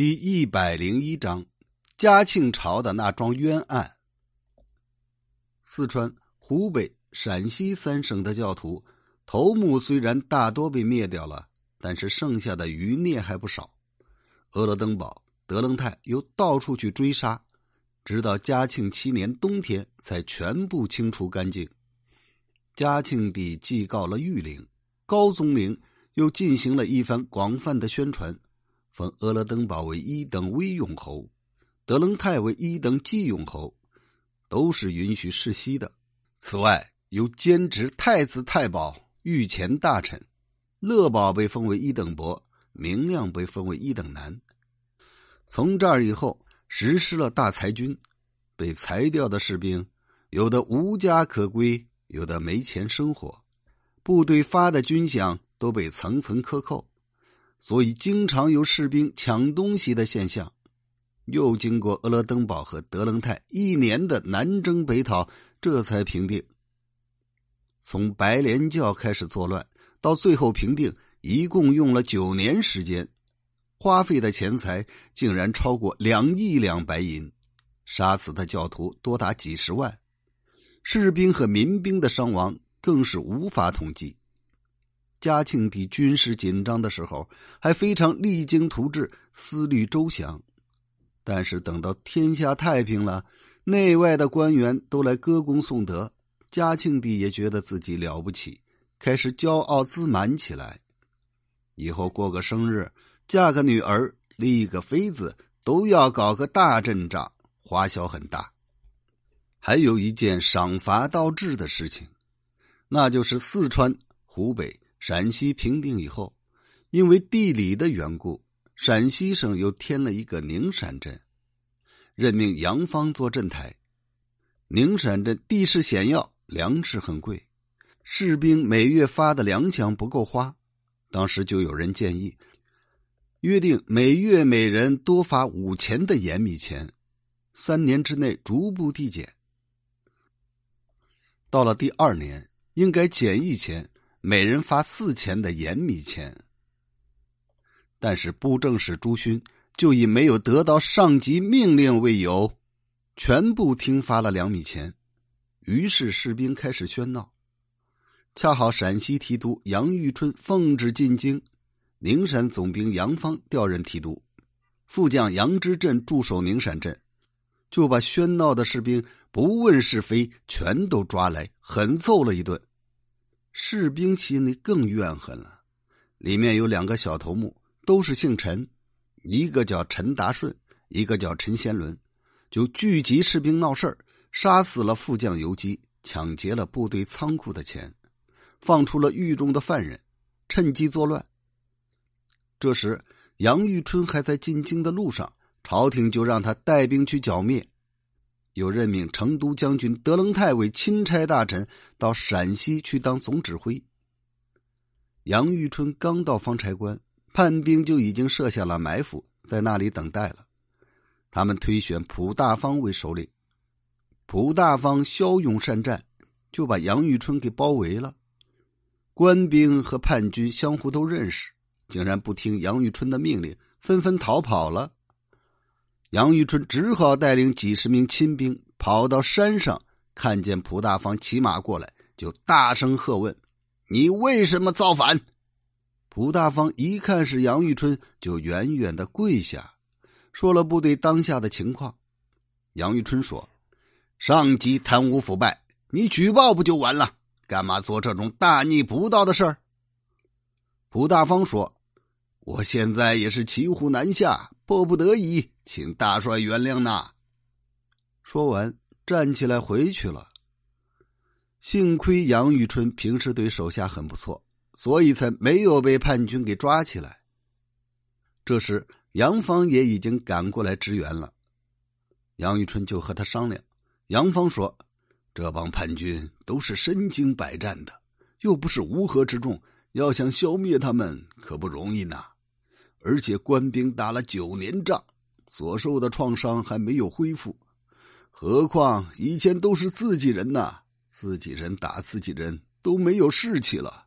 第一百零一章，嘉庆朝的那桩冤案。四川、湖北、陕西三省的教徒头目虽然大多被灭掉了，但是剩下的余孽还不少。阿勒登堡、德楞泰又到处去追杀，直到嘉庆七年冬天才全部清除干净。嘉庆帝祭告了御陵，高宗陵又进行了一番广泛的宣传。封阿勒登堡为一等威勇侯，德楞泰为一等济勇侯，都是允许世袭的。此外，又兼职太子太保、御前大臣。乐宝被封为一等伯，明亮被封为一等男。从这儿以后，实施了大裁军，被裁掉的士兵，有的无家可归，有的没钱生活，部队发的军饷都被层层克扣。所以，经常有士兵抢东西的现象。又经过阿勒登堡和德楞泰一年的南征北讨，这才平定。从白莲教开始作乱，到最后平定，一共用了九年时间，花费的钱财竟然超过两亿两白银，杀死的教徒多达几十万，士兵和民兵的伤亡更是无法统计。嘉庆帝军事紧张的时候，还非常励精图治、思虑周详。但是等到天下太平了，内外的官员都来歌功颂德，嘉庆帝也觉得自己了不起，开始骄傲自满起来。以后过个生日、嫁个女儿、立个妃子，都要搞个大阵仗，花销很大。还有一件赏罚倒置的事情，那就是四川、湖北。陕西平定以后，因为地理的缘故，陕西省又添了一个宁陕镇，任命杨芳做镇台。宁陕镇地势险要，粮食很贵，士兵每月发的粮饷不够花，当时就有人建议，约定每月每人多发五钱的盐米钱，三年之内逐步递减。到了第二年，应该减一钱。每人发四钱的盐米钱，但是布政使朱勋就以没有得到上级命令为由，全部听发了两米钱。于是士兵开始喧闹。恰好陕西提督杨玉春奉旨进京，宁陕总兵杨芳调任提督，副将杨之镇驻守宁陕镇，就把喧闹的士兵不问是非，全都抓来狠揍了一顿。士兵心里更怨恨了，里面有两个小头目，都是姓陈，一个叫陈达顺，一个叫陈先伦，就聚集士兵闹事儿，杀死了副将游击，抢劫了部队仓库的钱，放出了狱中的犯人，趁机作乱。这时杨玉春还在进京的路上，朝廷就让他带兵去剿灭。又任命成都将军德楞泰为钦差大臣，到陕西去当总指挥。杨玉春刚到方差关，叛兵就已经设下了埋伏，在那里等待了。他们推选蒲大方为首领，蒲大方骁勇善战，就把杨玉春给包围了。官兵和叛军相互都认识，竟然不听杨玉春的命令，纷纷逃跑了。杨玉春只好带领几十名亲兵跑到山上，看见蒲大方骑马过来，就大声喝问：“你为什么造反？”蒲大方一看是杨玉春，就远远的跪下，说了部队当下的情况。杨玉春说：“上级贪污腐败，你举报不就完了？干嘛做这种大逆不道的事儿？”蒲大方说：“我现在也是骑虎难下，迫不得已。”请大帅原谅呐！说完，站起来回去了。幸亏杨玉春平时对手下很不错，所以才没有被叛军给抓起来。这时，杨芳也已经赶过来支援了。杨玉春就和他商量。杨芳说：“这帮叛军都是身经百战的，又不是乌合之众，要想消灭他们可不容易呢。而且官兵打了九年仗。”所受的创伤还没有恢复，何况以前都是自己人呐，自己人打自己人都没有士气了。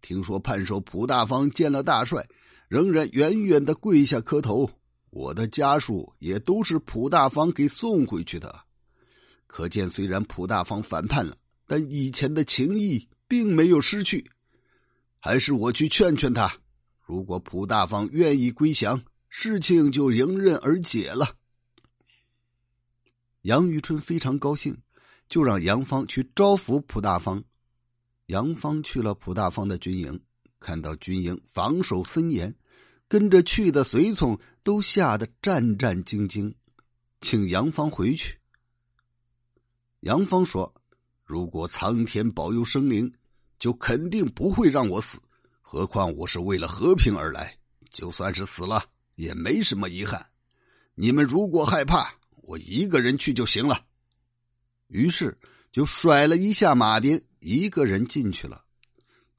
听说叛首蒲大方见了大帅，仍然远远的跪下磕头，我的家属也都是蒲大方给送回去的。可见，虽然蒲大方反叛了，但以前的情谊并没有失去。还是我去劝劝他，如果蒲大方愿意归降，事情就迎刃而解了。杨玉春非常高兴，就让杨芳去招抚蒲大方。杨芳去了蒲大方的军营，看到军营防守森严，跟着去的随从都吓得战战兢兢，请杨芳回去。杨芳说：“如果苍天保佑生灵。”就肯定不会让我死，何况我是为了和平而来，就算是死了也没什么遗憾。你们如果害怕，我一个人去就行了。于是就甩了一下马鞭，一个人进去了。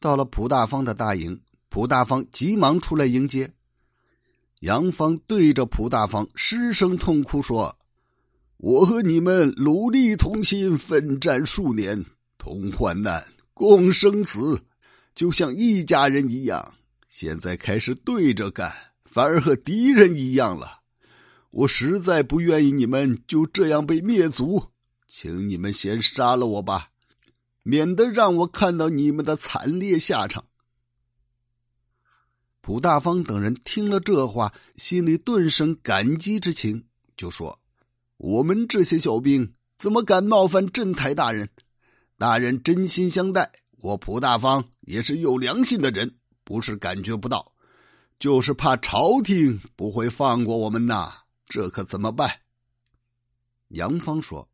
到了蒲大方的大营，蒲大方急忙出来迎接。杨芳对着蒲大方失声痛哭说：“我和你们努力同心，奋战数年，同患难。”共生死，就像一家人一样。现在开始对着干，反而和敌人一样了。我实在不愿意你们就这样被灭族，请你们先杀了我吧，免得让我看到你们的惨烈下场。蒲大方等人听了这话，心里顿生感激之情，就说：“我们这些小兵怎么敢冒犯镇台大人？”大人真心相待，我蒲大方也是有良心的人，不是感觉不到，就是怕朝廷不会放过我们呐。这可怎么办？杨芳说：“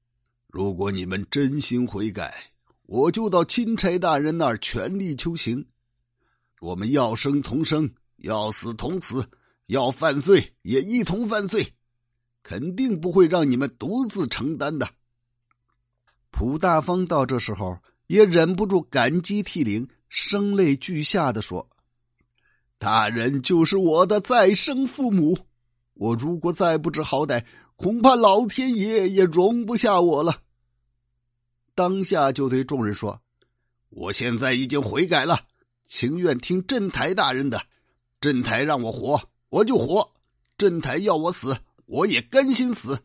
如果你们真心悔改，我就到钦差大人那儿全力求情。我们要生同生，要死同死，要犯罪也一同犯罪，肯定不会让你们独自承担的。”蒲大方到这时候也忍不住感激涕零，声泪俱下的说：“大人就是我的再生父母，我如果再不知好歹，恐怕老天爷也容不下我了。”当下就对众人说：“我现在已经悔改了，情愿听镇台大人的。镇台让我活，我就活；镇台要我死，我也甘心死。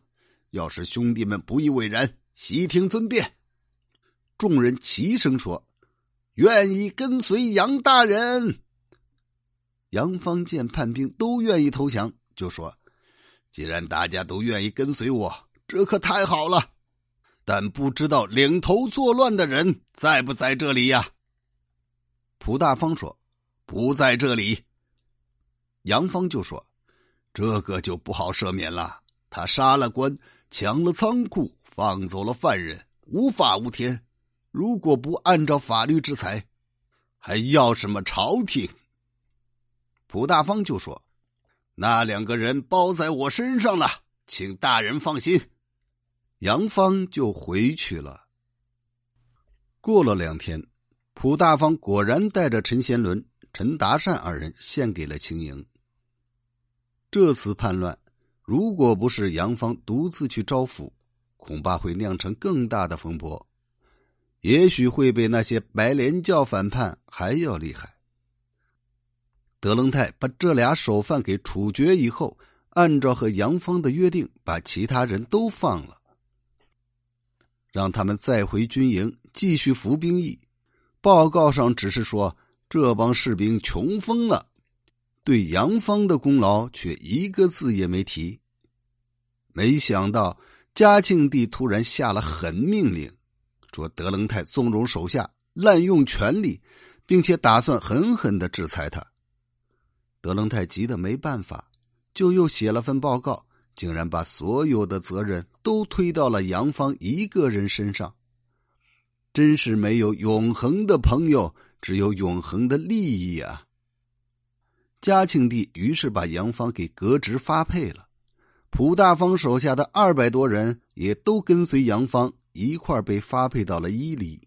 要是兄弟们不以为然。”悉听尊便。众人齐声说：“愿意跟随杨大人。”杨芳见叛兵都愿意投降，就说：“既然大家都愿意跟随我，这可太好了。但不知道领头作乱的人在不在这里呀？”蒲大方说：“不在这里。”杨芳就说：“这个就不好赦免了。他杀了官，抢了仓库。”放走了犯人，无法无天。如果不按照法律制裁，还要什么朝廷？蒲大方就说：“那两个人包在我身上了，请大人放心。”杨芳就回去了。过了两天，蒲大方果然带着陈贤伦、陈达善二人献给了秦营。这次叛乱，如果不是杨芳独自去招抚，恐怕会酿成更大的风波，也许会被那些白莲教反叛还要厉害。德隆泰把这俩首犯给处决以后，按照和杨芳的约定，把其他人都放了，让他们再回军营继续服兵役。报告上只是说这帮士兵穷疯了，对杨芳的功劳却一个字也没提。没想到。嘉庆帝突然下了狠命令，说德楞泰纵容手下滥用权力，并且打算狠狠的制裁他。德楞泰急得没办法，就又写了份报告，竟然把所有的责任都推到了杨芳一个人身上。真是没有永恒的朋友，只有永恒的利益啊！嘉庆帝于是把杨芳给革职发配了。蒲大方手下的二百多人也都跟随杨芳一块被发配到了伊犁。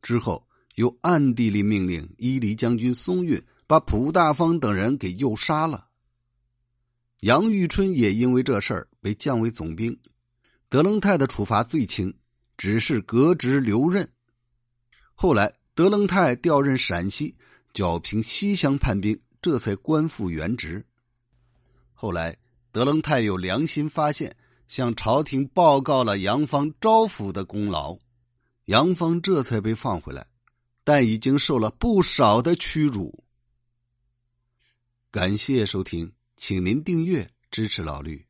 之后又暗地里命令伊犁将军松韵把蒲大方等人给诱杀了。杨玉春也因为这事儿被降为总兵。德楞泰的处罚最轻，只是革职留任。后来德楞泰调任陕西，剿平西乡叛兵，这才官复原职。后来。德楞泰有良心发现，向朝廷报告了杨芳招抚的功劳，杨芳这才被放回来，但已经受了不少的屈辱。感谢收听，请您订阅支持老绿。